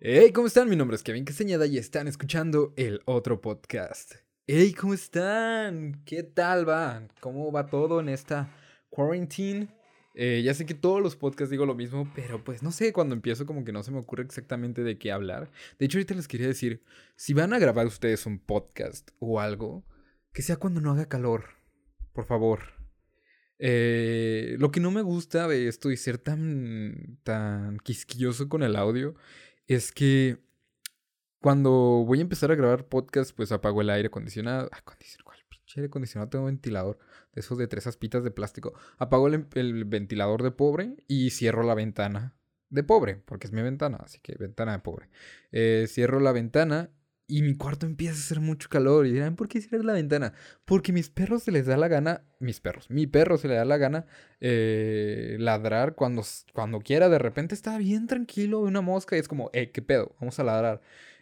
Hey, ¿cómo están? Mi nombre es Kevin Castañeda y están escuchando el otro podcast. Hey, ¿cómo están? ¿Qué tal va? ¿Cómo va todo en esta quarantine? Eh, ya sé que todos los podcasts digo lo mismo, pero pues no sé, cuando empiezo como que no se me ocurre exactamente de qué hablar. De hecho, ahorita les quería decir, si van a grabar ustedes un podcast o algo, que sea cuando no haga calor, por favor. Eh, lo que no me gusta de esto y ser tan, tan quisquilloso con el audio es que cuando voy a empezar a grabar podcast, pues apago el aire acondicionado. Acondicionado, ¿cuál pinche aire acondicionado? Tengo ventilador de esos de tres aspitas de plástico. Apago el, el, ventilador de pobre y cierro la ventana de pobre, porque es mi ventana, así que ventana de pobre. Eh, cierro la ventana y mi cuarto empieza a hacer mucho calor. Y dirán, ¿por qué cierras la ventana? Porque mis perros se les da la gana, mis perros, mi perro se le da la gana eh, ladrar cuando, cuando quiera. De repente está bien tranquilo, una mosca y es como, eh, ¿qué pedo? Vamos a ladrar.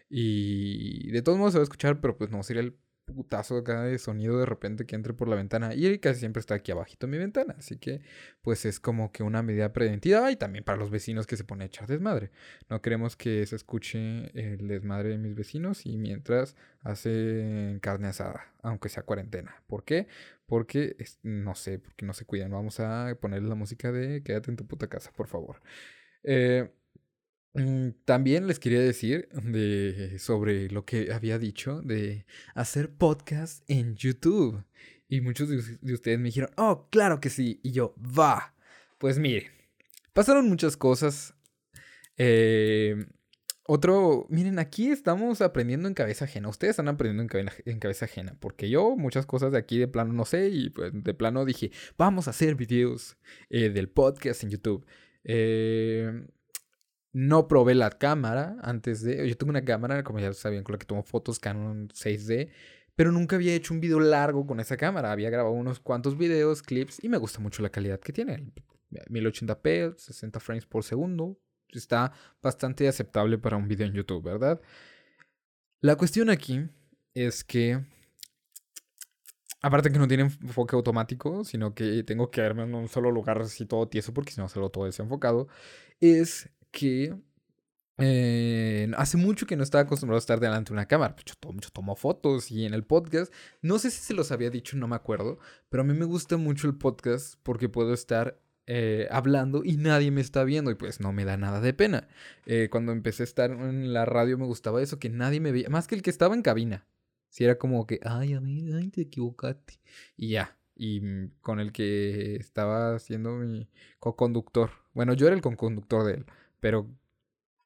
Y de todos modos se va a escuchar, pero pues no sería el putazo acá de sonido de repente que entre por la ventana. Y casi siempre está aquí abajito mi ventana. Así que, pues es como que una medida preventiva. Y también para los vecinos que se pone a echar desmadre. No queremos que se escuche el desmadre de mis vecinos. Y mientras hacen carne asada, aunque sea cuarentena. ¿Por qué? Porque, no sé, porque no se cuidan. Vamos a ponerle la música de quédate en tu puta casa, por favor. Eh. Mm, también les quería decir de, sobre lo que había dicho de hacer podcast en YouTube. Y muchos de, ustedes me dijeron, oh, claro que sí. Y yo, va. Pues miren, pasaron muchas cosas. Eh, otro, miren, aquí estamos aprendiendo en cabeza ajena. Ustedes están aprendiendo en cabeza, ajena. Porque yo muchas cosas de aquí de plano no sé. Y pues de plano dije, vamos a hacer videos eh, del podcast en YouTube. Eh, no probé la cámara antes de. Yo tengo una cámara, como ya sabían, con la que tomo fotos Canon 6D. Pero nunca había hecho un video largo con esa cámara. Había grabado unos cuantos videos, clips. Y me gusta mucho la calidad que tiene. 1080p, 60 frames por segundo. Está bastante aceptable para un video en YouTube, ¿verdad? La cuestión aquí es que. Aparte que no tiene enfoque automático, sino que tengo que verme en un solo lugar así todo tieso, porque si no solo todo desenfocado. Es que eh, hace mucho que no estaba acostumbrado a estar delante de una cámara. Pues yo tomo, fotos y en el podcast, no sé si se los había dicho, no me acuerdo, pero a mí me gusta mucho el podcast porque puedo estar eh, hablando y nadie me está viendo y pues no me da nada de pena. Eh, cuando empecé a estar en la radio me gustaba eso, que nadie me veía, más que el que estaba en cabina. Si era como que, ay, amigo, ay, te equivocaste. Y ya. Y con el que estaba siendo mi co-conductor. Bueno, yo era el co-conductor de él pero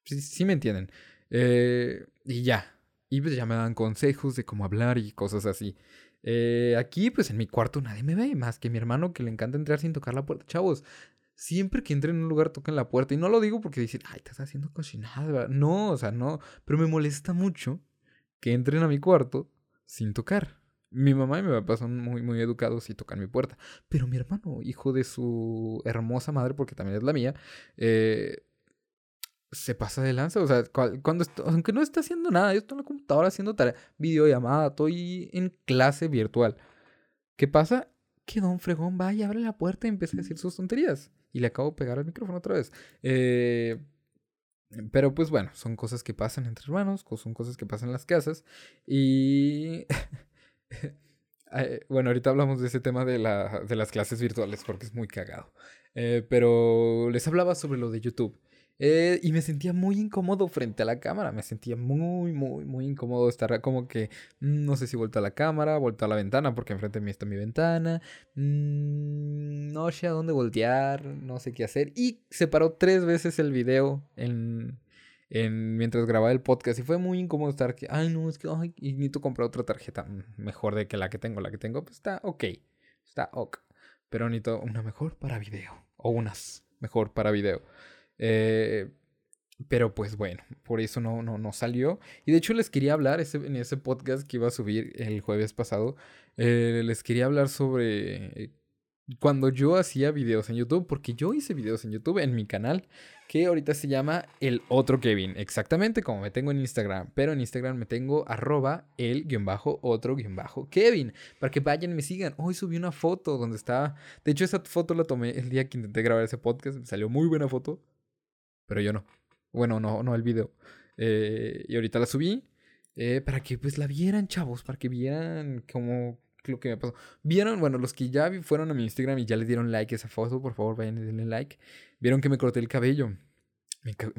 sí, me entienden. Eh, y ya. Y pues ya me dan consejos de cómo hablar y cosas así. Eh, aquí, pues en mi cuarto nadie me ve, más que mi hermano que le encanta entrar sin tocar la puerta. Chavos, siempre que entre en un lugar toquen la puerta. Y no lo digo porque dicen, ay, estás haciendo cochinada. No, o sea, no. Pero me molesta mucho que entren a mi cuarto sin tocar. Mi mamá y mi papá son muy, muy educados y tocan mi puerta. Pero mi hermano, hijo de su hermosa madre, porque también es la mía, eh, se pasa de lanza. O sea, cuando aunque no está haciendo nada, yo estoy en la computadora haciendo tarea, videollamada, estoy en clase virtual. ¿Qué pasa? Que Don Fregón va y abre la puerta y empieza a decir sus tonterías. Y le acabo de pegar el micrófono otra vez. Eh, pero pues bueno, son cosas que pasan entre hermanos, son cosas que pasan en las casas. Y... bueno, ahorita hablamos de ese tema de, la, de las clases virtuales porque es muy cagado. Eh, pero les hablaba sobre lo de YouTube. Eh, y me sentía muy incómodo frente a la cámara. Me sentía muy, muy, muy incómodo estar como que mm, no sé si vuelta a la cámara, vuelta a la ventana, porque enfrente de mí está mi ventana. Mm, no sé a dónde voltear, no sé qué hacer. Y se paró tres veces el video en, en, mientras grababa el podcast. Y fue muy incómodo estar que, ay, no, es que, ay, y necesito comprar otra tarjeta mejor de que la que tengo. La que tengo, pues está ok. Está ok. Pero necesito una mejor para video. O unas mejor para video. Eh, pero pues bueno, por eso no, no, no salió. Y de hecho les quería hablar ese, en ese podcast que iba a subir el jueves pasado. Eh, les quería hablar sobre cuando yo hacía videos en YouTube, porque yo hice videos en YouTube en mi canal, que ahorita se llama El Otro Kevin, exactamente como me tengo en Instagram, pero en Instagram me tengo arroba el guion bajo otro guion bajo Kevin, para que vayan y me sigan. Hoy subí una foto donde estaba, de hecho esa foto la tomé el día que intenté grabar ese podcast, me salió muy buena foto, pero yo no. Bueno, no, no el video. Eh, y ahorita la subí eh, para que pues la vieran, chavos, para que vieran como lo que me pasó. Vieron, bueno, los que ya fueron a mi Instagram y ya le dieron like a esa foto, por favor vayan y denle like. Vieron que me corté el cabello.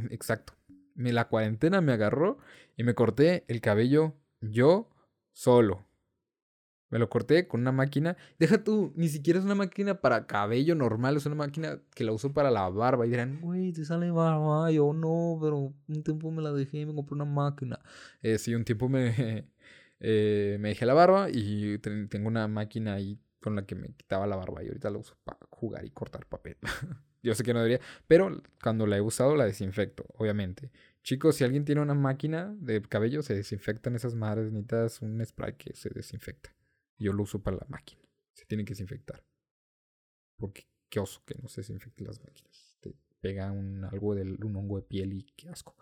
Exacto. Me, la cuarentena me agarró y me corté el cabello yo solo. Me lo corté con una máquina. Deja tú, ni siquiera es una máquina para cabello normal, es una máquina que la uso para la barba. Y dirán, güey, te sale barba. yo no, pero un tiempo me la dejé y me compré una máquina. Eh, sí, un tiempo me, eh, me dejé la barba y tengo una máquina ahí con la que me quitaba la barba y ahorita la uso para jugar y cortar papel. Yo sé que no debería, pero cuando la he usado la desinfecto, obviamente. Chicos, si alguien tiene una máquina de cabello, se desinfectan esas madres, necesitas un spray que se desinfecta. Yo lo uso para la máquina. Se tiene que desinfectar. Porque qué oso que no se desinfecten las máquinas. Te pega un, algo de un hongo de piel y qué asco.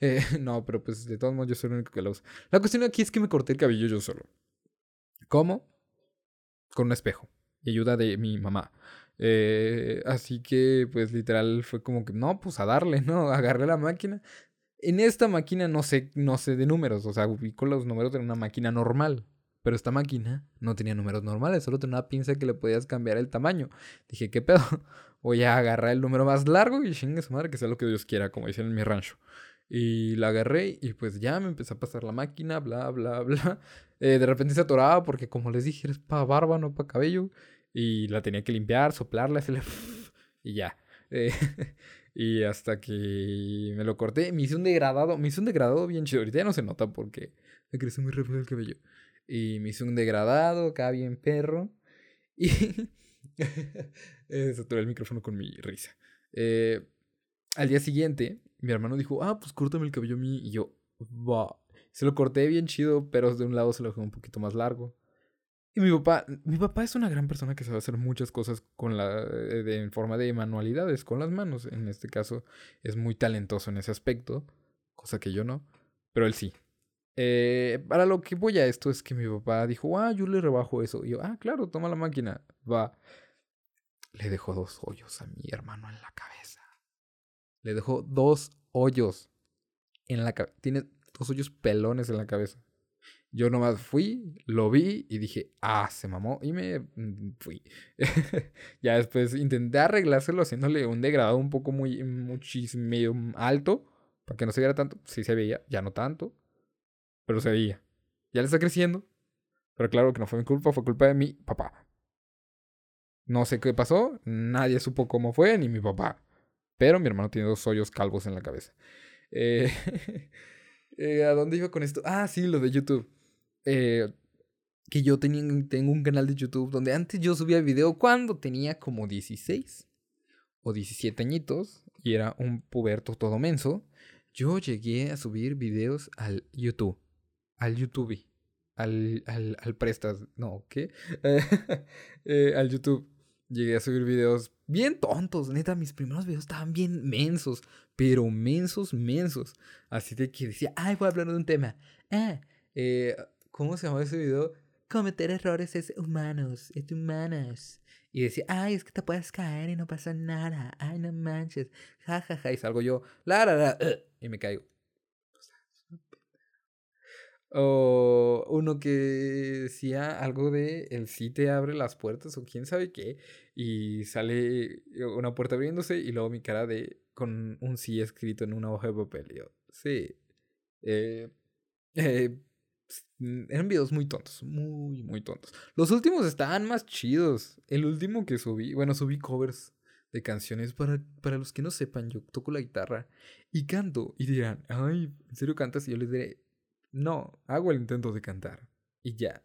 Eh, no, pero pues de todos modos yo soy el único que lo usa. La cuestión aquí es que me corté el cabello yo solo. ¿Cómo? Con un espejo. Y ayuda de mi mamá. Eh, así que, pues literal fue como que, no, pues a darle, ¿no? Agarré la máquina. En esta máquina no sé, no sé de números, o sea, ubico los números de una máquina normal. Pero esta máquina no tenía números normales, solo tenía una pinza que le podías cambiar el tamaño. Dije, ¿qué pedo? Voy a agarrar el número más largo y chingue su madre, que sea lo que Dios quiera, como dicen en mi rancho. Y la agarré y pues ya me empezó a pasar la máquina, bla, bla, bla. Eh, de repente se atoraba porque como les dije, es para barba, no para cabello. Y la tenía que limpiar, soplarla, hacerle... y ya. Eh, y hasta que me lo corté, me hice un degradado, me hice un degradado bien chido. Ahorita ya no se nota porque me creció muy rápido el cabello. Y me hizo un degradado, acá bien perro. Y saturé el micrófono con mi risa. Eh, al día siguiente, mi hermano dijo, ah, pues córtame el cabello a mí. Y yo, va. Se lo corté bien chido, pero de un lado se lo dejé un poquito más largo. Y mi papá, mi papá es una gran persona que sabe hacer muchas cosas con la, eh, de, en forma de manualidades, con las manos. En este caso, es muy talentoso en ese aspecto, cosa que yo no, pero él sí. Eh, para lo que voy a esto es que mi papá dijo, ah, yo le rebajo eso. Y yo, ah, claro, toma la máquina, va. Le dejó dos hoyos a mi hermano en la cabeza. Le dejó dos hoyos en la cabeza. Tiene dos hoyos pelones en la cabeza. Yo nomás fui, lo vi y dije, ah, se mamó y me mm, fui. ya después intenté arreglárselo haciéndole un degradado un poco muy, muchísimo, alto, para que no se viera tanto. Sí se veía, ya no tanto pero se veía. Ya le está creciendo. Pero claro que no fue mi culpa, fue culpa de mi papá. No sé qué pasó, nadie supo cómo fue, ni mi papá. Pero mi hermano tiene dos hoyos calvos en la cabeza. Eh, eh, ¿A dónde iba con esto? Ah, sí, lo de YouTube. Eh, que yo tenía, tengo un canal de YouTube donde antes yo subía video cuando tenía como 16 o 17 añitos y era un puberto todo menso. Yo llegué a subir videos al YouTube al YouTube, al, al, al Prestas, no, ¿qué? Eh, al YouTube. Llegué a subir videos bien tontos, neta, mis primeros videos estaban bien mensos, pero mensos, mensos. Así de que decía, ay, voy a hablar de un tema. Ah, eh, ¿cómo se llama ese video? Cometer errores es humanos, es humanas. Y decía, ay, es que te puedes caer y no pasa nada. Ay, no manches. Ja, ja, ja. Y salgo yo, la, la, la, y me caigo. O uno que decía algo de el sí te abre las puertas o quién sabe qué. Y sale una puerta abriéndose y luego mi cara de con un sí escrito en una hoja de papel. Yo, sí. Eh, eh, eran videos muy tontos, muy, muy tontos. Los últimos estaban más chidos. El último que subí, bueno, subí covers de canciones. Para, para los que no sepan, yo toco la guitarra y canto. Y dirán, ay, ¿en serio cantas? Y yo les diré, no, hago el intento de cantar. Y ya.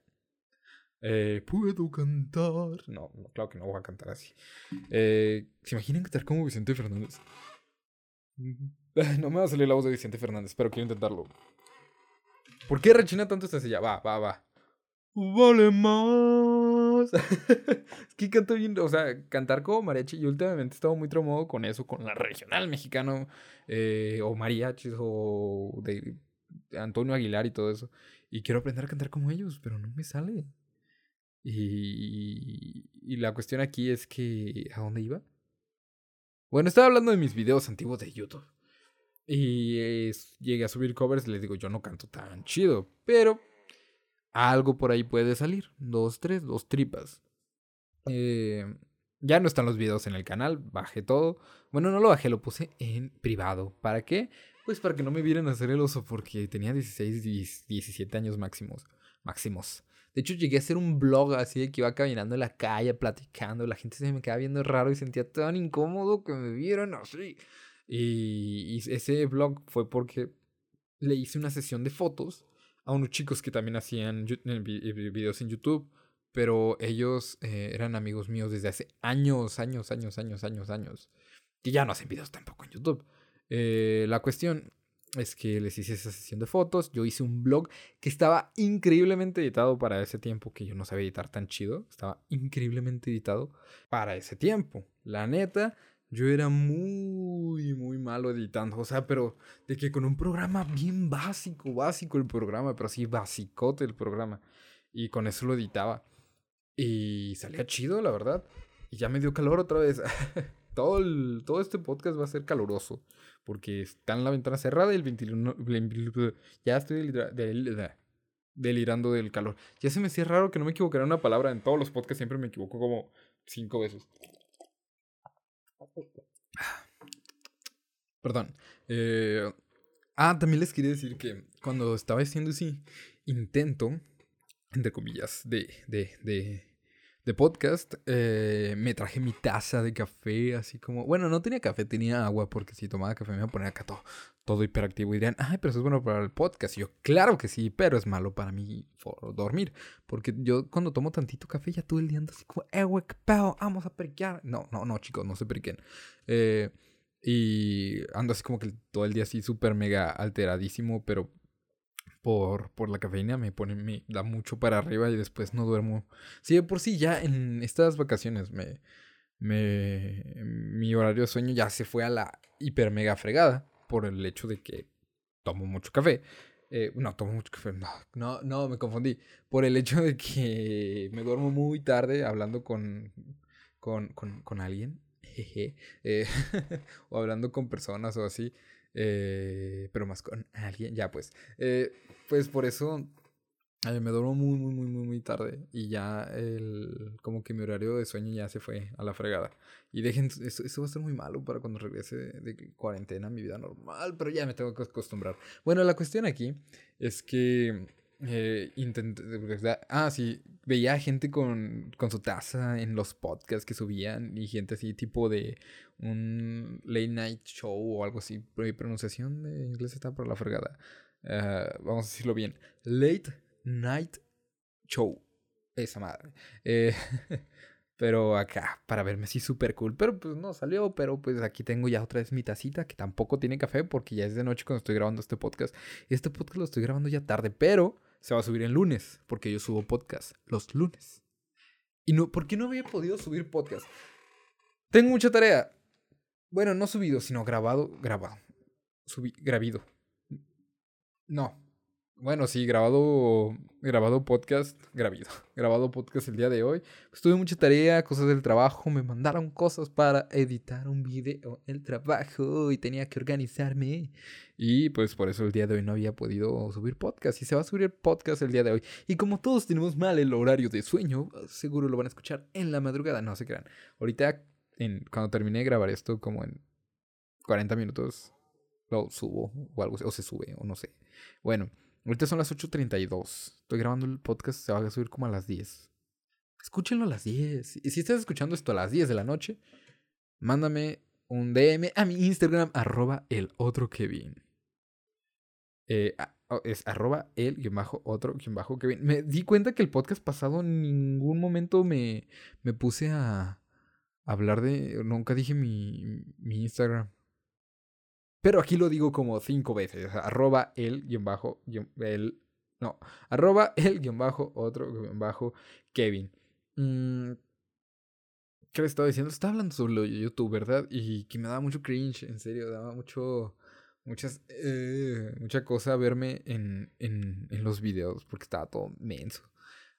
Eh, ¿Puedo cantar? No, claro que no voy a cantar así. Eh, ¿Se imaginan cantar como Vicente Fernández? No me va a salir la voz de Vicente Fernández, pero quiero intentarlo. ¿Por qué rechina tanto esta silla? Va, va, va. Vale más. es que canto bien, o sea, cantar como mariachi. Y últimamente he estado muy traumado con eso, con la regional mexicano, eh, o mariachis, o de Antonio Aguilar y todo eso. Y quiero aprender a cantar como ellos, pero no me sale. Y, y la cuestión aquí es que... ¿A dónde iba? Bueno, estaba hablando de mis videos antiguos de YouTube. Y llegué a subir covers y les digo, yo no canto tan chido, pero algo por ahí puede salir. Dos, tres, dos tripas. Eh, ya no están los videos en el canal, bajé todo. Bueno, no lo bajé, lo puse en privado. ¿Para qué? Pues para que no me vieran hacer el oso, porque tenía 16, 17 años máximos. Máximos. De hecho, llegué a hacer un blog así de que iba caminando en la calle platicando. La gente se me quedaba viendo raro y sentía tan incómodo que me vieran así. Y, ese blog fue porque le hice una sesión de fotos a unos chicos que también hacían videos en YouTube. Pero ellos eh, eran amigos míos desde hace años, años, años, años, años, años. Y ya no hacen videos tampoco en YouTube. Eh, la cuestión es que les hice esa sesión de fotos. Yo hice un blog que estaba increíblemente editado para ese tiempo, que yo no sabía editar tan chido. Estaba increíblemente editado para ese tiempo. La neta, yo era muy, muy malo editando. O sea, pero de que con un programa bien básico, básico el programa, pero así basicote el programa. Y con eso lo editaba. Y salía chido, la verdad. Y ya me dio calor otra vez. todo, todo este podcast va a ser caluroso. Porque está en la ventana cerrada y el ventilador. Ya estoy delirando del calor. Ya se me hacía raro que no me equivocara una palabra. En todos los podcasts siempre me equivoco como cinco veces. Perdón. Eh, ah, también les quería decir que cuando estaba haciendo ese intento, entre comillas, de, de, de de podcast, eh, me traje mi taza de café, así como, bueno, no tenía café, tenía agua, porque si tomaba café me iba a poner acá todo, todo hiperactivo y dirían, ay, pero eso es bueno para el podcast. Y yo, claro que sí, pero es malo para mí dormir, porque yo cuando tomo tantito café ya todo el día ando así como, eh, qué pedo, vamos a periquear. No, no, no, chicos, no se periquen. Eh, y ando así como que todo el día así súper mega alteradísimo, pero por, por la cafeína me pone, me da mucho para arriba y después no duermo. Sí, de por sí ya en estas vacaciones me, me, mi horario de sueño ya se fue a la hiper mega fregada por el hecho de que tomo mucho café. Eh, no, tomo mucho café. No, no, no, me confundí. Por el hecho de que me duermo muy tarde hablando con, con, con, con alguien. Jeje. Eh, o hablando con personas o así. Eh, pero más con alguien. Ya, pues. Eh, pues por eso eh, me duermo muy, muy, muy, muy, muy tarde. Y ya el. Como que mi horario de sueño ya se fue a la fregada. Y dejen. Eso, eso va a ser muy malo para cuando regrese de cuarentena a mi vida normal. Pero ya me tengo que acostumbrar. Bueno, la cuestión aquí es que eh, intenté, ah, sí, veía gente con, con su taza en los podcasts que subían y gente así tipo de un late night show o algo así. Mi pronunciación de inglés está por la fregada. Ah, vamos a decirlo bien. Late night show. Esa madre. Eh, pero acá, para verme así súper cool. Pero pues no salió. Pero pues aquí tengo ya otra vez mi tacita que tampoco tiene café porque ya es de noche cuando estoy grabando este podcast. Este podcast lo estoy grabando ya tarde. Pero se va a subir el lunes, porque yo subo podcast los lunes. Y no, ¿por qué no había podido subir podcast? Tengo mucha tarea. Bueno, no subido, sino grabado, grabado. Subí, grabido. No, bueno, sí, grabado, grabado podcast, grabido, grabado podcast el día de hoy. Pues tuve mucha tarea, cosas del trabajo, me mandaron cosas para editar un video, el trabajo y tenía que organizarme. Y pues por eso el día de hoy no había podido subir podcast y se va a subir podcast el día de hoy. Y como todos tenemos mal el horario de sueño, seguro lo van a escuchar en la madrugada, no se crean. Ahorita, en, cuando termine de grabar esto, como en 40 minutos, lo subo o algo, o se sube, o no sé. Bueno. Ahorita son las 8.32. Estoy grabando el podcast, se va a subir como a las 10. Escúchenlo a las 10. Y si estás escuchando esto a las 10 de la noche, mándame un DM a mi Instagram, arroba el otro Kevin. Eh, es arroba el guion bajo otro guion bajo Kevin. Me di cuenta que el podcast pasado en ningún momento me, me puse a hablar de... Nunca dije mi Instagram. Pero aquí lo digo como cinco veces. Arroba el guion bajo, el, no, arroba el guion bajo, otro guion bajo, Kevin. Mm, ¿Qué le estaba diciendo? Estaba hablando sobre YouTube, ¿verdad? Y que me daba mucho cringe, en serio, daba mucho, muchas, eh, mucha cosa verme en, en, los videos porque estaba todo menso.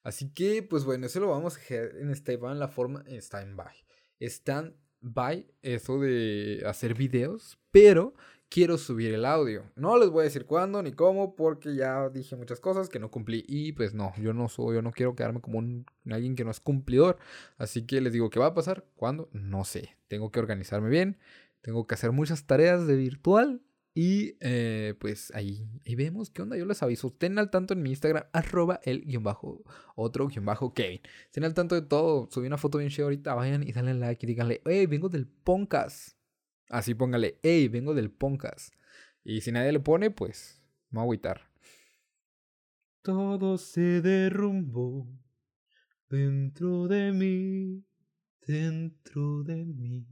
Así que, pues bueno, eso lo vamos a hacer en en la forma, stand-by. Stand by eso de hacer videos, pero quiero subir el audio. No les voy a decir cuándo ni cómo porque ya dije muchas cosas que no cumplí y pues no, yo no soy, yo no quiero quedarme como un, alguien que no es cumplidor. Así que les digo, ¿qué va a pasar? ¿Cuándo? No sé. Tengo que organizarme bien, tengo que hacer muchas tareas de virtual y eh, pues ahí, ahí, vemos qué onda. Yo les aviso. Estén al tanto en mi Instagram, arroba el guion bajo, otro guion bajo Kevin. Estén al tanto de todo. Subí una foto bien chévere ahorita. Vayan y denle like y díganle, hey, vengo del Poncas. Así póngale, hey, vengo del Poncas. Y si nadie le pone, pues, me voy a agüitar. Todo se derrumbó dentro de mí, dentro de mí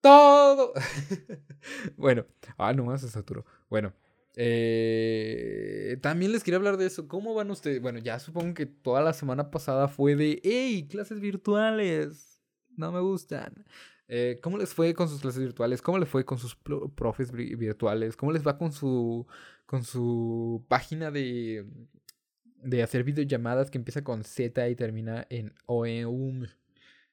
todo. bueno, ah, nomás se saturó. Bueno, eh, también les quería hablar de eso. ¿Cómo van ustedes? Bueno, ya supongo que toda la semana pasada fue de, hey, clases virtuales. No me gustan. Eh, ¿Cómo les fue con sus clases virtuales? ¿Cómo les fue con sus profes virtuales? ¿Cómo les va con su, con su página de, de hacer videollamadas que empieza con Z y termina en OEUM?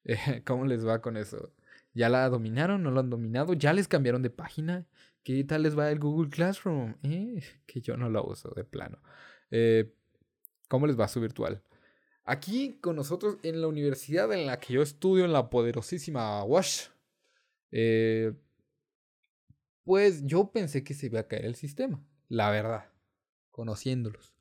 ¿Cómo les va con eso? ¿Ya la dominaron? ¿No lo han dominado? ¿Ya les cambiaron de página? ¿Qué tal les va el Google Classroom? Eh, que yo no lo uso de plano. Eh, ¿Cómo les va su virtual? Aquí con nosotros en la universidad en la que yo estudio, en la poderosísima WASH, eh, pues yo pensé que se iba a caer el sistema, la verdad, conociéndolos.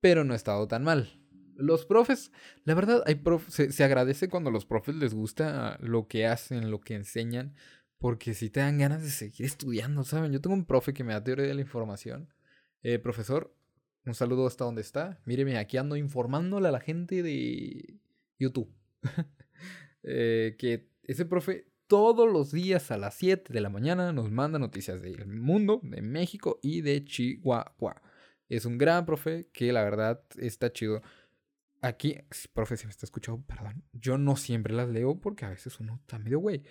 Pero no ha estado tan mal. Los profes, la verdad, hay se, agradece cuando a los profes les gusta lo que hacen, lo que enseñan, porque si te dan ganas de seguir estudiando, ¿saben? Yo tengo un profe que me da teoría de la información. Eh, profesor, un saludo hasta donde está. Míreme, aquí ando informándole a la gente de YouTube. Eh, que ese profe todos los días a las 7 de la mañana nos manda noticias del mundo, de México y de Chihuahua. Es un gran profe que la verdad está chido. Aquí, profe, si me está escuchando, perdón. Yo no siempre las leo porque a veces uno está medio güey.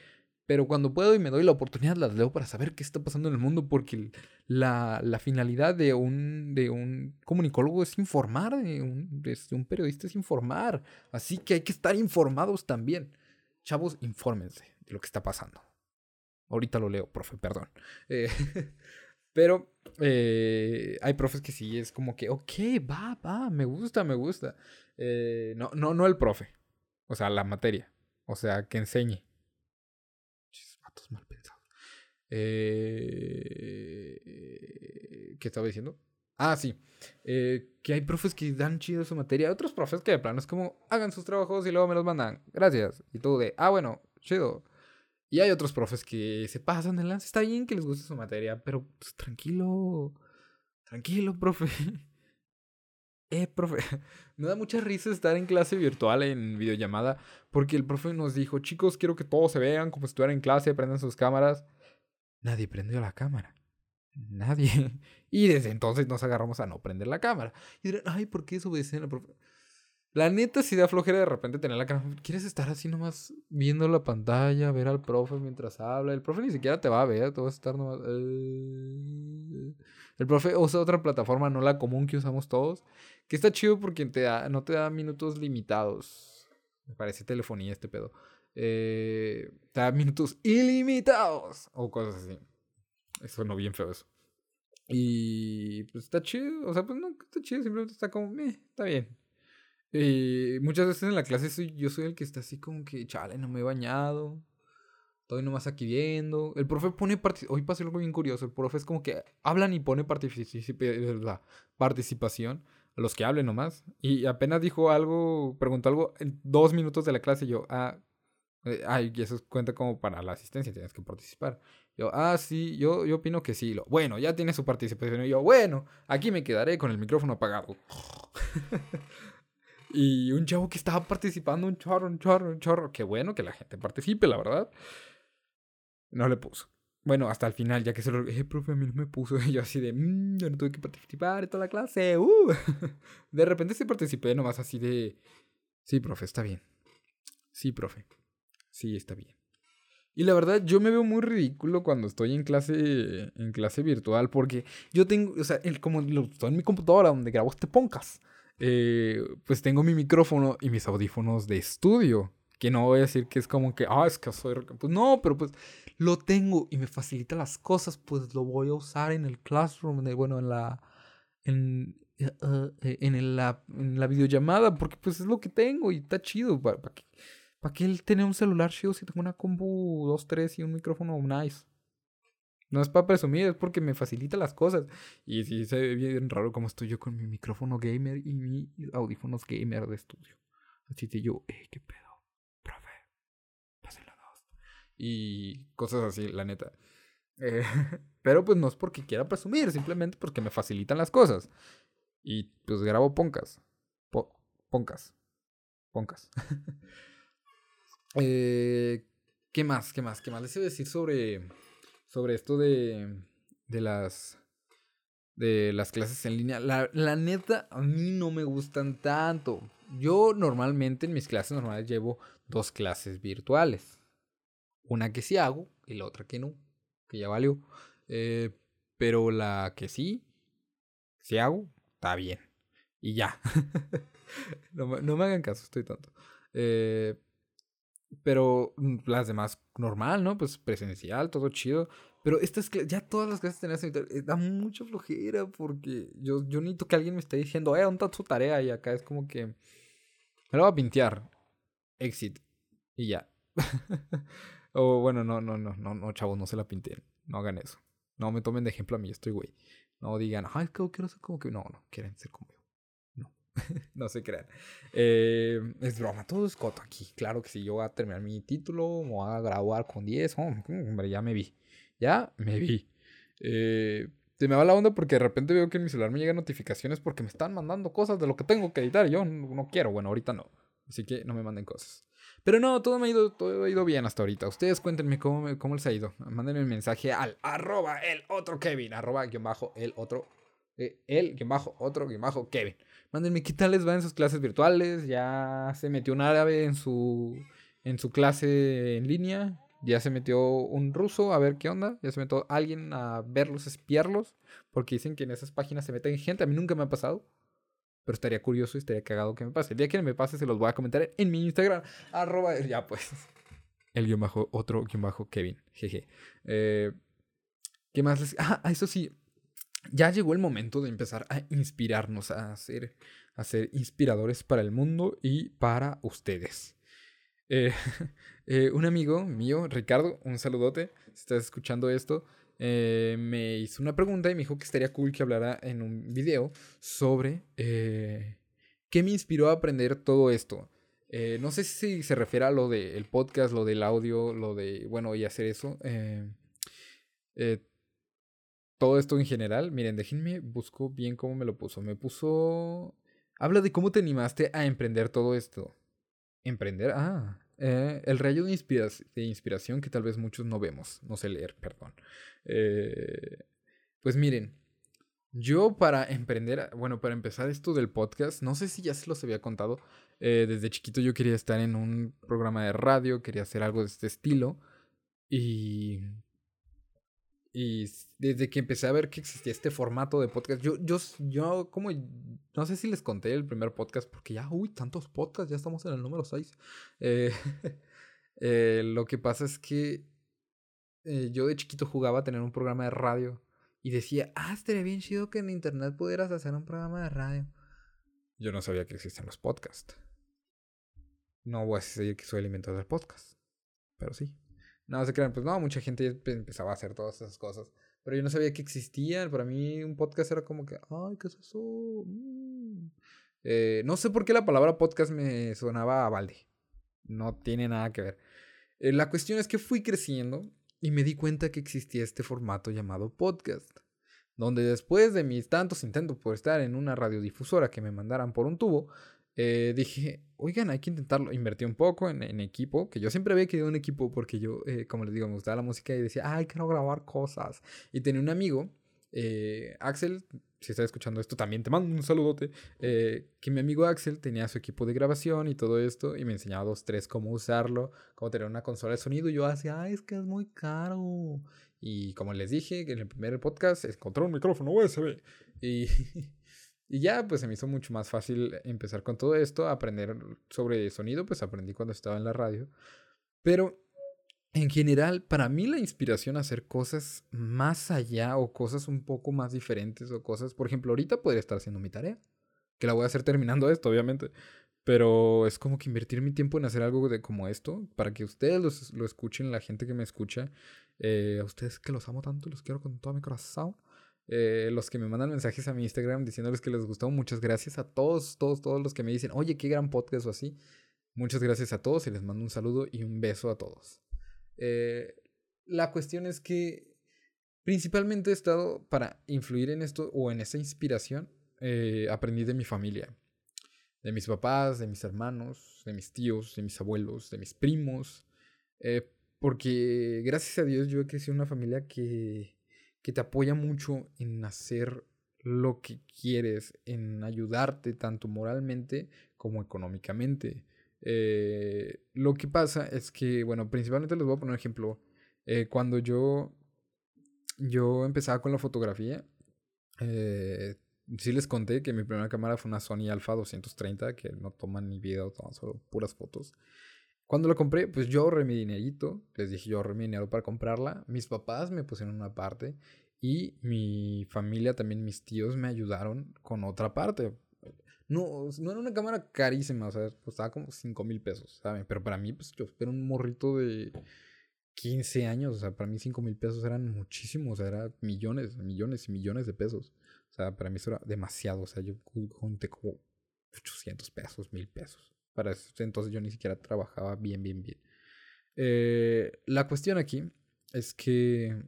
Pero cuando puedo y me doy la oportunidad, las leo para saber qué está pasando en el mundo. Porque la, la finalidad de un, de un comunicólogo es informar, de un, de un periodista es informar. Así que hay que estar informados también. Chavos, infórmense de lo que está pasando. Ahorita lo leo, profe, perdón. Eh, pero eh, hay profes que sí, es como que, ok, va, va, me gusta, me gusta. Eh, no, no, no el profe. O sea, la materia. O sea, que enseñe. Mal pensados. Eh, ¿Qué estaba diciendo? Ah, sí. Eh, que hay profes que dan chido su materia. Otros profes que de plano es como, hagan sus trabajos y luego me los mandan. Gracias. Y todo de, ah, bueno, chido. Y hay otros profes que se pasan de lance. Está bien que les guste su materia, pero pues, tranquilo. Tranquilo, profe. Eh, profe, me da mucha risa estar en clase virtual, en videollamada, porque el profe nos dijo, chicos, quiero que todos se vean como si estuvieran en clase, prendan sus cámaras. Nadie prendió la cámara. Nadie. Y desde entonces nos agarramos a no prender la cámara. Y dirán, ay, ¿por qué eso obedecen la profe? La neta sí da flojera de repente tener la cámara. ¿Quieres estar así nomás viendo la pantalla, ver al profe mientras habla? El profe ni siquiera te va a ver, te vas a estar nomás... Eh". El profe usa otra plataforma, no la común que usamos todos. Que está chido porque te da, no te da minutos limitados. Me parece telefonía este pedo. Eh, te da minutos ilimitados. O cosas así. Eso no bien feo eso. Y pues está chido. O sea, pues no, está chido. Simplemente está como, eh, está bien. Muchas veces en la clase yo soy el que está así como que, chale, no me he bañado. Estoy nomás aquí viendo. El profe pone Hoy pasó algo bien curioso. El profe es como que hablan y pone participación. Los que hablen nomás. Y apenas dijo algo, preguntó algo en dos minutos de la clase. Yo, ah, eh, ay, y eso cuenta como para la asistencia, tienes que participar. Yo, ah, sí, yo, yo opino que sí. Lo, bueno, ya tiene su participación. Y yo, bueno, aquí me quedaré con el micrófono apagado. y un chavo que estaba participando, un chorro, un chorro, un chorro. Qué bueno que la gente participe, la verdad. No le puso. Bueno, hasta el final, ya que se lo... Eh, profe, a mí no me puso. Y yo así de... Mmm, yo no tuve que participar en toda la clase. Uh. De repente sí participé nomás así de... Sí, profe, está bien. Sí, profe. Sí, está bien. Y la verdad, yo me veo muy ridículo cuando estoy en clase, en clase virtual, porque yo tengo, o sea, el, como estoy en mi computadora donde grabo este podcast, eh, pues tengo mi micrófono y mis audífonos de estudio Que no voy a decir que es como que, ah, es que soy... Pues no, pero pues lo tengo y me facilita las cosas, pues lo voy a usar en el classroom, bueno, en la... En, eh, eh, en, la, en la videollamada, porque pues es lo que tengo y está chido. ¿Para, para, qué, para tiene un celular chido si tengo una combo 2, 3 y un micrófono nice? No es para presumir, es porque me facilita las cosas. Y sí se ve bien raro como estoy yo con mi micrófono gamer y mis audífonos gamer de estudio. Así que yo, eh, qué pedo, profe, pásenla dos. Y cosas así, la neta. Eh, pero pues no es porque quiera presumir, simplemente porque me facilitan las cosas. Y pues grabo poncas. poncas. Poncas. eh, ¿Qué más? ¿Qué más? ¿Qué más les iba a decir sobre sobre esto de, de las de las clases en línea. La, la, neta, a mí no me gustan tanto. Yo normalmente en mis clases normales llevo dos clases virtuales. Una que sí hago y la otra que no, que ya valió. Eh, pero la que sí, sí hago, está bien. Y ya. no, no, me hagan caso, estoy tonto. Eh, pero mm, las demás normal, ¿no? Pues presencial, todo chido. Pero estas ya todas las clases tenían eh, da mucha flojera porque yo, yo necesito que alguien me esté diciendo, eh, ¿dónde está tu tarea? Y acá es como que me lo voy a pintear. Exit. Y ya. o bueno, no, no, no, no, no, chavos, no se la pinten. No hagan eso. No me tomen de ejemplo a mí, estoy güey. No digan, ay, que quiero ser como que. No, no, quieren ser como no se crean. Eh, es broma, todo es coto aquí. Claro que si yo voy a terminar mi título, me voy a graduar con 10, hombre, ya me vi. Ya me vi. Eh, se me va la onda porque de repente veo que en mi celular me llegan notificaciones porque me están mandando cosas de lo que tengo que editar. Yo no, quiero, bueno, ahorita no. Así que no me manden cosas. Pero no, todo me ha ido, todo ha ido bien hasta ahorita. Ustedes cuéntenme cómo, cómo les ha ido. Mándenme un mensaje al arroba el otro Kevin, arroba guion bajo el otro, eh, el guion bajo otro guion bajo Kevin. Mándenme qué tal les va en sus clases virtuales. Ya se metió un árabe en su, en su clase en línea. Ya se metió un ruso a ver qué onda. Ya se metió alguien a verlos, espiarlos. Porque dicen que en esas páginas se meten gente. A mí nunca me ha pasado. Pero estaría curioso y estaría cagado que me pase. El día que me pase se los voy a comentar en mi Instagram. Arroba, ya pues. El guion bajo, otro guion bajo Kevin. Jeje. Eh, ¿Qué más les... Ah, eso sí ya llegó el momento de empezar a inspirarnos, a ser, a ser inspiradores para el mundo y para ustedes. Eh, eh, un amigo mío, Ricardo, un saludote, si estás escuchando esto, eh, me hizo una pregunta y me dijo que estaría cool que hablara en un video sobre qué me inspiró a aprender todo esto. no sé si se refiere a lo del podcast, lo del audio, lo de, bueno, y hacer eso todo esto en general. Miren, déjenme, busco bien cómo me lo puso. Me puso... Habla de cómo te animaste a emprender todo esto. ¿Emprender? Ah, eh, el rayo de, inspiración que tal vez muchos no vemos. No sé leer, perdón. Eh, pues miren, yo para emprender, bueno, para empezar esto del podcast, no sé si ya se los había contado. Eh, desde chiquito yo quería estar en un programa de radio, quería hacer algo de este estilo. Y y desde que empecé a ver que existía este formato de podcast, yo, yo, yo, como, no sé si les conté el primer podcast, porque ya, uy, tantos podcasts, ya estamos en el número 6. Eh, eh, lo que pasa es que eh, yo de chiquito jugaba a tener un programa de radio y decía, ah, estaría bien chido que en internet pudieras hacer un programa de radio. Yo no sabía que existían los podcasts. No voy a decir que soy el inventor del podcast, pero sí. No, se crean, pues no, mucha gente empezaba a hacer todas esas cosas. Pero yo no sabía que existían. Para mí un podcast era como que, ay, ¿qué es eso? Mm". Eh, no sé por qué la palabra podcast me sonaba a balde. No tiene nada que ver. Eh, la cuestión es que fui creciendo y me di cuenta que existía este formato llamado podcast. Donde después de mis tantos intentos por estar en una radiodifusora que me mandaran por un tubo, eh, dije, oigan, hay que intentarlo. Invertí un poco en, en equipo, que yo siempre había querido un equipo porque yo, eh, como les digo, me gustaba la música y decía, ay, quiero grabar cosas. Y tenía un amigo, eh, Axel, si estás escuchando esto, también te mando un saludote, que mi amigo Axel tenía su equipo de grabación y todo esto, y me enseñaba dos, tres cómo usarlo, cómo tener una consola de sonido, y yo hacía, ay, es que es muy caro. Y como les dije en el primer podcast, encontré un micrófono USB. Y Y ya, pues se me hizo mucho más fácil empezar con todo esto, aprender sobre sonido, pues aprendí cuando estaba en la radio. Pero en general, para mí la inspiración a hacer cosas más allá o cosas un poco más diferentes o cosas, por ejemplo, ahorita podría estar haciendo mi tarea, que la voy a hacer terminando esto, obviamente. Pero es como que invertir mi tiempo en hacer algo de como esto, para que ustedes lo escuchen, la gente que me escucha, eh, a ustedes que los amo tanto, los quiero con todo mi corazón. Eh, los que me mandan mensajes a mi Instagram diciéndoles que les gustó, muchas gracias a todos, todos, todos los que me dicen, oye, qué gran podcast o así. Muchas gracias a todos y les mando un saludo y un beso a todos. Eh, la cuestión es que principalmente he estado para influir en esto o en esa inspiración, eh, aprendí de mi familia, de mis papás, de mis hermanos, de mis tíos, de mis abuelos, de mis primos, porque gracias a Dios yo he crecido en una familia que que te apoya mucho en hacer lo que quieres, en ayudarte tanto moralmente como económicamente. Eh, lo que pasa es que, bueno, principalmente les voy a poner un ejemplo. Eh, cuando yo, yo empezaba con la fotografía, eh, sí les conté que mi primera cámara fue una Sony Alpha 230 que no toma ni video, toma solo puras fotos. Cuando lo compré, pues yo ahorré mi dinerito. Les dije, yo ahorré mi dinero para comprarla. Mis papás me pusieron una parte. Y mi familia, también mis tíos, me ayudaron con otra parte. No, no era una cámara carísima, o sea, costaba como 5 mil pesos, ¿saben? Pero para mí, pues yo era un morrito de 15 años, o sea, para mí 5 mil pesos eran muchísimos, o sea, eran millones, millones y millones de pesos. O sea, para mí eso era demasiado, o sea, yo junté como 800 pesos, mil pesos. Para entonces yo ni siquiera trabajaba bien, bien, bien. Eh, la cuestión aquí es que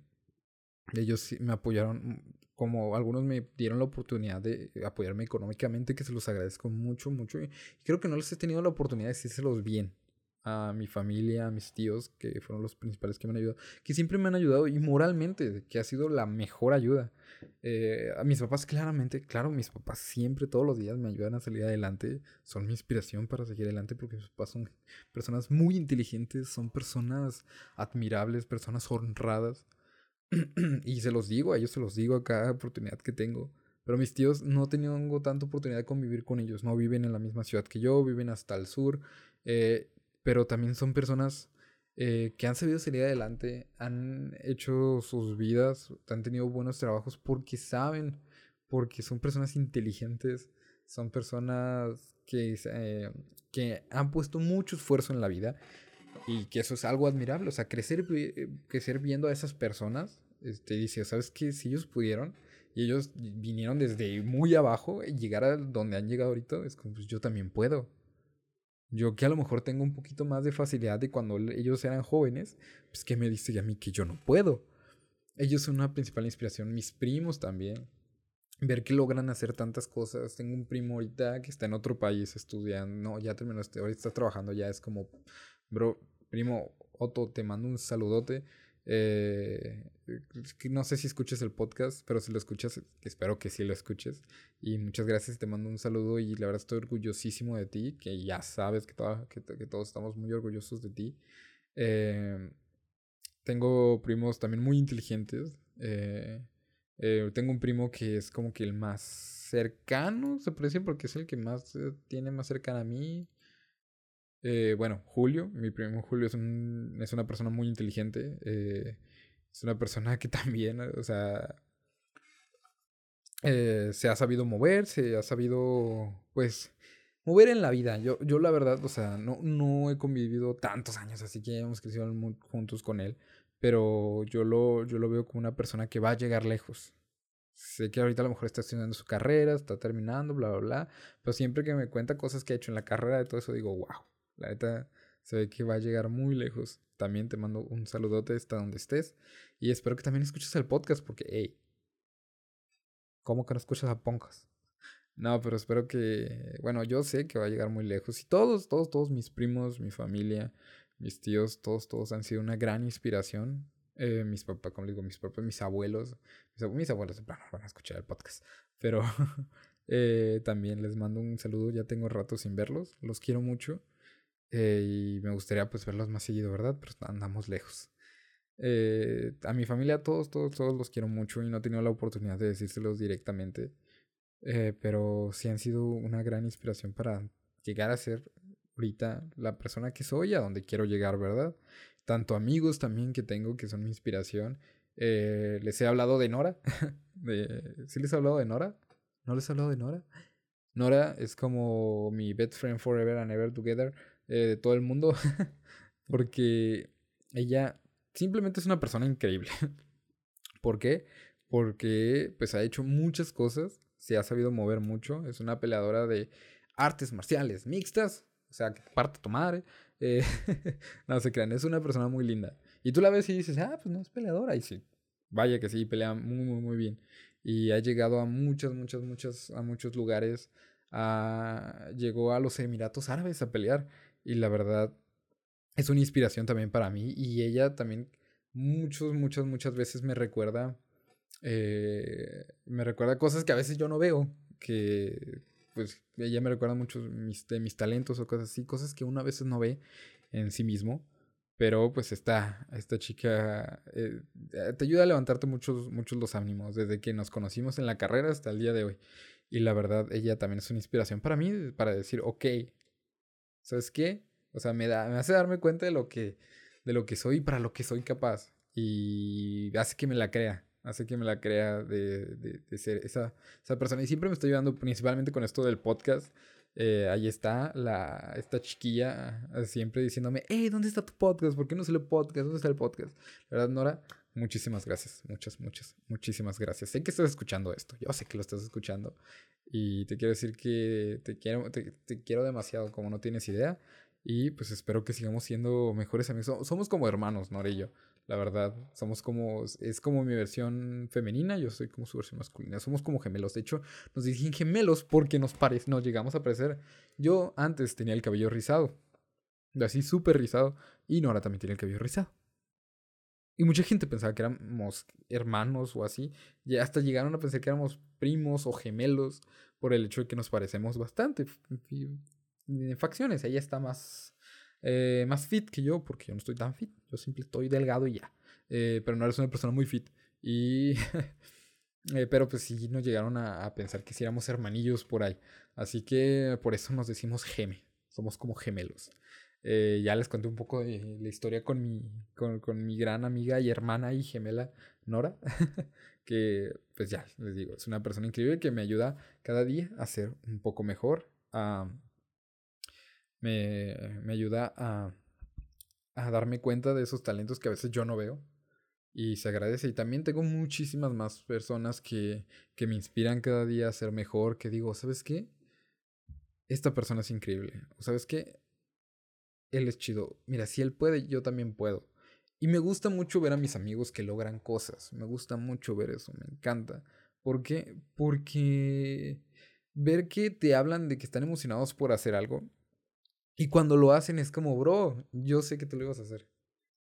ellos me apoyaron, como algunos me dieron la oportunidad de apoyarme económicamente, que se los agradezco mucho, mucho. Y creo que no les he tenido la oportunidad de decírselos bien a mi familia, a mis tíos, que fueron los principales que me han ayudado, que siempre me han ayudado y moralmente, que ha sido la mejor ayuda. Eh, a mis papás, claramente, claro, mis papás siempre, todos los días me ayudan a salir adelante, son mi inspiración para seguir adelante porque mis papás son personas muy inteligentes, son personas admirables, personas honradas. y se los digo, a ellos se los digo a cada oportunidad que tengo. Pero mis tíos no tengo tanta oportunidad de convivir con ellos. No viven en la misma ciudad que yo, viven hasta el sur. Eh, pero también son personas eh, que han sabido salir adelante, han hecho sus vidas, han tenido buenos trabajos porque saben, porque son personas inteligentes, son personas que, eh, que han puesto mucho esfuerzo en la vida y que eso es algo admirable. O sea, crecer, eh, crecer viendo a esas personas, este, dice, ¿sabes qué? Si ellos pudieron y ellos vinieron desde muy abajo y llegar a donde han llegado ahorita, es como, pues yo también puedo. Yo que a lo mejor tengo un poquito más de facilidad de cuando ellos eran jóvenes, pues que me dice a mí que yo no puedo. Ellos son una principal inspiración, mis primos también. Ver que logran hacer tantas cosas. Tengo un primo ahorita que está en otro país estudiando. No, ya terminó, este, ahorita está trabajando, ya es como, bro, primo Otto, te mando un saludote. Eh, no sé si escuches el podcast, pero si lo escuchas, espero que sí lo escuches. Y muchas gracias, te mando un saludo y la verdad estoy orgullosísimo de ti, que ya sabes que, que, todos estamos muy orgullosos de ti. Eh, tengo primos también muy inteligentes. Eh, tengo un primo que es como que el más cercano, se decir, porque es el que más tiene más cercano a mí. Eh, bueno, Julio, mi primo Julio es, un, es una persona muy inteligente. Eh, es una persona que también, o sea, eh, se ha sabido mover, se ha sabido, pues, mover en la vida. Yo, yo la verdad, o sea, no, no he convivido tantos años, así que hemos crecido juntos con él. Pero yo lo, yo lo veo como una persona que va a llegar lejos. Sé que ahorita a lo mejor está estudiando su carrera, está terminando, bla, bla, bla. Pero siempre que me cuenta cosas que ha hecho en la carrera, de todo eso digo, wow la neta se ve que va a llegar muy lejos. También te mando un saludote hasta donde estés. Y espero que también escuches el podcast porque, hey, ¿cómo que no escuchas a Poncas? No, pero espero que, bueno, yo sé que va a llegar muy lejos. Y todos, todos, todos mis primos, mi familia, mis tíos, todos, todos han sido una gran inspiración. Eh, mis papás, como digo, mis papás, mis abuelos, mis, abuelos van a escuchar el podcast. Pero eh, también les mando un saludo. Ya tengo rato sin verlos. Los quiero mucho. Eh, y me gustaría pues verlos más seguido, ¿verdad? Pero andamos lejos. Eh, a mi familia, todos, todos, todos los quiero mucho y no he tenido la oportunidad de decírselos directamente. Eh, pero sí han sido una gran inspiración para llegar a ser ahorita la persona que soy, a donde quiero llegar, ¿verdad? Tanto amigos también que tengo que son mi inspiración. Eh, les he hablado de Nora. ¿Sí les he hablado de Nora? ¿No les he hablado de Nora? Nora es como mi best friend forever and ever together eh, de todo el mundo. porque ella simplemente es una persona increíble. ¿Por qué? Porque pues ha hecho muchas cosas, se ha sabido mover mucho, es una peleadora de artes marciales mixtas, o sea, parte tu madre. Eh, no se crean, es una persona muy linda. Y tú la ves y dices, ah, pues no es peleadora. Y sí, vaya que sí, pelea muy, muy, muy bien. Y ha llegado a muchas, muchas, muchas, a muchos lugares. llegó a los Emiratos Árabes a pelear. Y la verdad, es una inspiración también para mí. Y ella también, muchas, muchas, muchas veces me recuerda. Eh, me recuerda cosas que a veces yo no veo. Que, pues ella me recuerda mucho mis, de mis talentos o cosas así, cosas que uno a veces no ve en sí mismo. Pero pues esta, esta chica eh, te ayuda a levantarte muchos, muchos los ánimos desde que nos conocimos en la carrera hasta el día de hoy. Y la verdad, ella también es una inspiración para mí, para decir, ok, ¿sabes qué? O sea, me, da, me hace darme cuenta de lo, que, de lo que soy y para lo que soy capaz. Y hace que me la crea hace que me la crea de, de, ser esa, esa, persona. Y siempre me estoy ayudando principalmente con esto del podcast. Eh, ahí está la, esta chiquilla ah, siempre diciéndome, hey, ¿dónde está tu podcast? ¿Por qué no sale podcast? ¿Dónde está el podcast? La verdad, Nora, muchísimas gracias. Muchas, muchas, muchísimas gracias. Sé que estás escuchando esto. Yo sé que lo estás escuchando. Y te quiero decir que te quiero, te, quiero demasiado, como no tienes idea. Y pues espero que sigamos siendo mejores amigos. Somos como hermanos, Nora y yo. La verdad, somos como, es como mi versión femenina, yo soy como su versión masculina. Somos como gemelos. De hecho, nos dicen gemelos porque nos parece, nos llegamos a parecer. Yo antes tenía el cabello rizado, así súper rizado, y Nora también tiene el cabello rizado. Y mucha gente pensaba que éramos hermanos o así. Y hasta llegaron a pensar que éramos primos o gemelos por el hecho de que nos parecemos bastante. En facciones, ella está más eh, más fit que yo, porque yo no estoy tan fit. Yo siempre estoy delgado y ya. Eh, pero no eres una persona muy fit. Y. Eh, pero pues sí nos llegaron a, pensar que si éramos hermanillos por ahí. Así que por eso nos decimos geme. Somos como gemelos. Ya les conté un poco de la historia con mi, con, con mi gran amiga y hermana y gemela Nora. que pues ya les digo, es una persona increíble que me ayuda cada día a ser un poco mejor. A me, me ayuda a, a darme cuenta de esos talentos que a veces yo no veo y se agradece. Y también tengo muchísimas más personas que, que me inspiran cada día a ser mejor, que digo, ¿sabes qué? Esta persona es increíble. ¿O sabes qué? Él es chido. Mira, si él puede, yo también puedo. Y me gusta mucho ver a mis amigos que logran cosas. Me gusta mucho ver eso, me encanta. ¿Por qué? Porque ver que te hablan de que están emocionados por hacer algo y cuando lo hacen es como, bro, yo sé que tú lo ibas a hacer.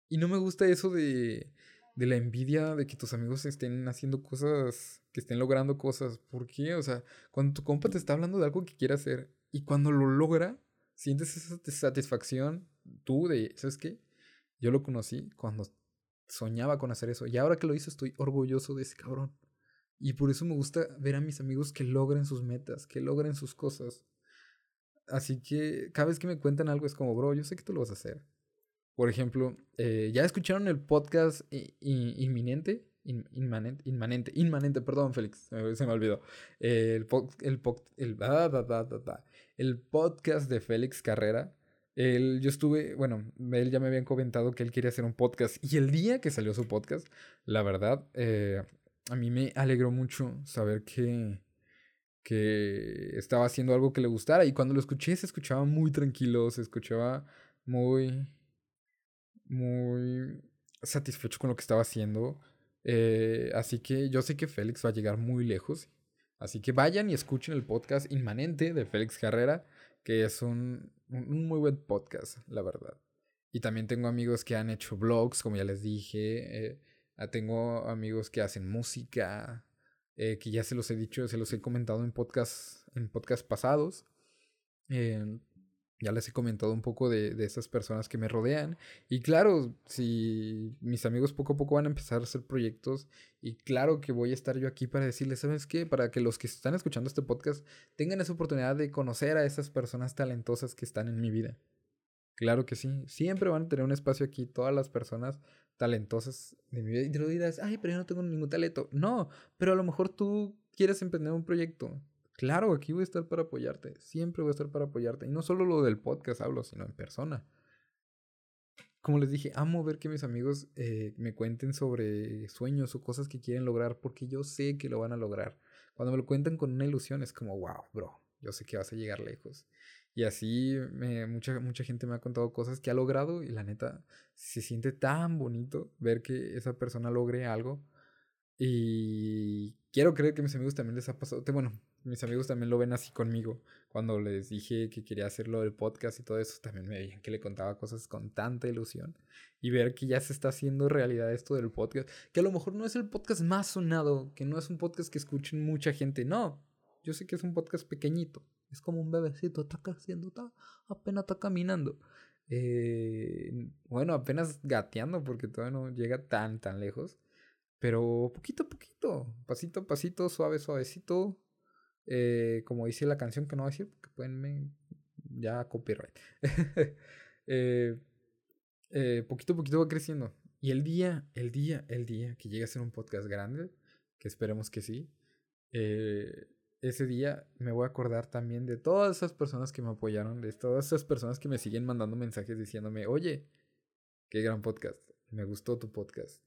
Y no me gusta eso de, de la envidia de que tus amigos estén haciendo cosas, que estén logrando cosas. ¿Por qué? O sea, cuando tu compa te está hablando de algo que quiere hacer y cuando lo logra, sientes esa satisfacción tú de, ¿sabes qué? Yo lo conocí cuando soñaba con hacer eso y ahora que lo hizo estoy orgulloso de ese cabrón. Y por eso me gusta ver a mis amigos que logren sus metas, que logren sus cosas. Así que cada vez que me cuentan algo es como, bro, yo sé que tú lo vas a hacer. Por ejemplo, eh, ¿ya escucharon el podcast inminente? Inmanente, inmanente, inmanente, perdón, Félix, se me olvidó. el, el, el, el podcast de Félix Carrera. Él, yo estuve, bueno, él ya me habían comentado que él quería hacer un podcast y el día que salió su podcast, la verdad, eh, a mí me alegró mucho saber que, que estaba haciendo algo que le gustara. Y cuando lo escuché, se escuchaba muy tranquilo, se escuchaba muy, muy satisfecho con lo que estaba haciendo. Eh, así que yo sé que Félix va a llegar muy lejos. Así que vayan y escuchen el podcast Inmanente de Félix Carrera, que es un, un muy buen podcast, la verdad. Y también tengo amigos que han hecho vlogs, como ya les dije. Eh, tengo amigos que hacen música, eh, que ya se los he dicho, se los he comentado en podcast, en podcast pasados. Em, ya les he comentado un poco de, de esas personas que me rodean. Y claro, si mis amigos poco a poco van a empezar a hacer proyectos, y claro que voy a estar yo aquí para decirles, ¿sabes qué? Para que los que están escuchando este podcast tengan esa oportunidad de conocer a esas personas talentosas que están en mi vida. Claro que sí, siempre van a tener un espacio aquí todas las personas talentosas de mi vida. Y te lo dirás, ay, pero yo no tengo ningún talento. No, pero a lo mejor tú quieres emprender un proyecto Claro, aquí voy a estar para apoyarte. Siempre voy a estar para apoyarte. Y no solo lo del podcast hablo, sino en persona. Como les dije, amo ver que mis amigos eh, me cuenten sobre sueños o cosas que quieren lograr porque yo sé que lo van a lograr. Cuando me lo cuentan con una ilusión es como, wow, bro, yo sé que vas a llegar lejos. Y así mucha, mucha gente me ha contado cosas que ha logrado y la neta se siente tan bonito ver que esa persona logre algo. Y quiero creer que a mis amigos también les ha pasado. Bueno, mis amigos también lo ven así conmigo. Cuando les dije que quería hacerlo del podcast y todo eso, también me veían que le contaba cosas con tanta ilusión. Y ver que ya se está haciendo realidad esto del podcast. Que a lo mejor no es el podcast más sonado, que no es un podcast que escuchen mucha gente. No, yo sé que es un podcast pequeñito. Es como un bebecito, está haciendo, está, apenas está caminando. Eh, bueno, apenas gateando porque todavía no llega tan, tan lejos. Pero poquito a poquito, pasito a pasito, suave, suavecito, eh, como dice la canción que no voy a decir, porque pueden ya copyright. eh, eh, poquito a poquito va creciendo. Y el día, el día, el día que llegue a ser un podcast grande, que esperemos que sí, ese día me voy a acordar también de todas esas personas que me apoyaron, de todas esas personas que me siguen mandando mensajes diciéndome, oye, qué gran podcast, me gustó tu podcast.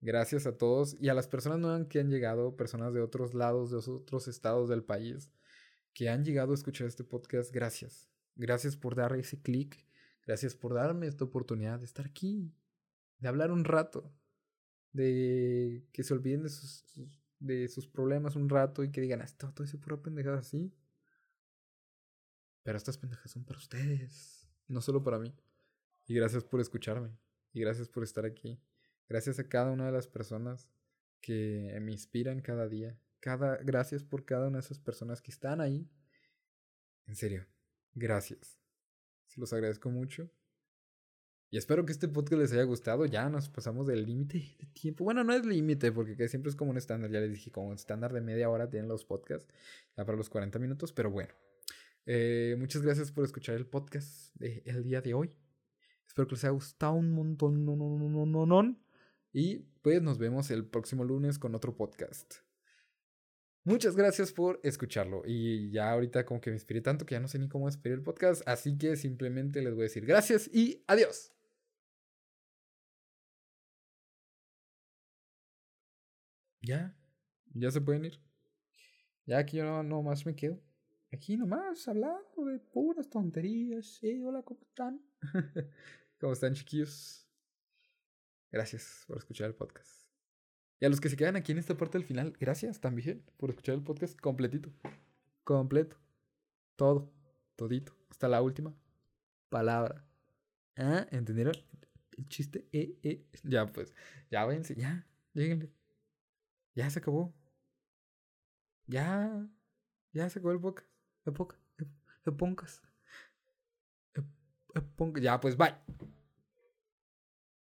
Gracias a todos y a las personas nuevas que han llegado, personas de otros lados, de otros estados del país, que han llegado a escuchar este podcast. Gracias. Gracias por dar ese clic. Gracias por darme esta oportunidad de estar aquí, de hablar un rato, de que se olviden de sus, de sus problemas un rato y que digan, esto todo ese pura pendejada así. Pero estas pendejas son para ustedes, no solo para mí. Y gracias por escucharme. Y gracias por estar aquí. Gracias a cada una de las personas que me inspiran cada día. Cada, gracias por cada una de esas personas que están ahí. En serio, gracias. Se los agradezco mucho. Y espero que este podcast les haya gustado. Ya nos pasamos del límite de tiempo. Bueno, no es límite, porque siempre es como un estándar. Ya les dije, como un estándar de media hora tienen los podcasts. Ya para los 40 minutos, pero bueno. Eh, muchas gracias por escuchar el podcast del día de hoy. Espero que les haya gustado un montón. No, no, no, no, no. Y pues nos vemos el próximo lunes con otro podcast. Muchas gracias por escucharlo. Y ya ahorita como que me inspiré tanto que ya no sé ni cómo despedir el podcast. Así que simplemente les voy a decir gracias y adiós. Ya, ya se pueden ir. Ya aquí yo no, más me quedo. Aquí nomás hablando de puras tonterías. Hola, ¿cómo están? ¿Cómo están, chiquillos? Gracias por escuchar el podcast. Y a los que se quedan aquí en esta parte del final, gracias también por escuchar el podcast completito. Completo. Todo. Todito. Hasta la última palabra. ¿Ah? ¿Entendieron? El chiste. Eh, eh. Ya, pues. Ya váyanse. Ya. Lléguenle. Ya se acabó. Ya. Ya se acabó el podcast. El podcast. El podcast. Ya, pues, bye.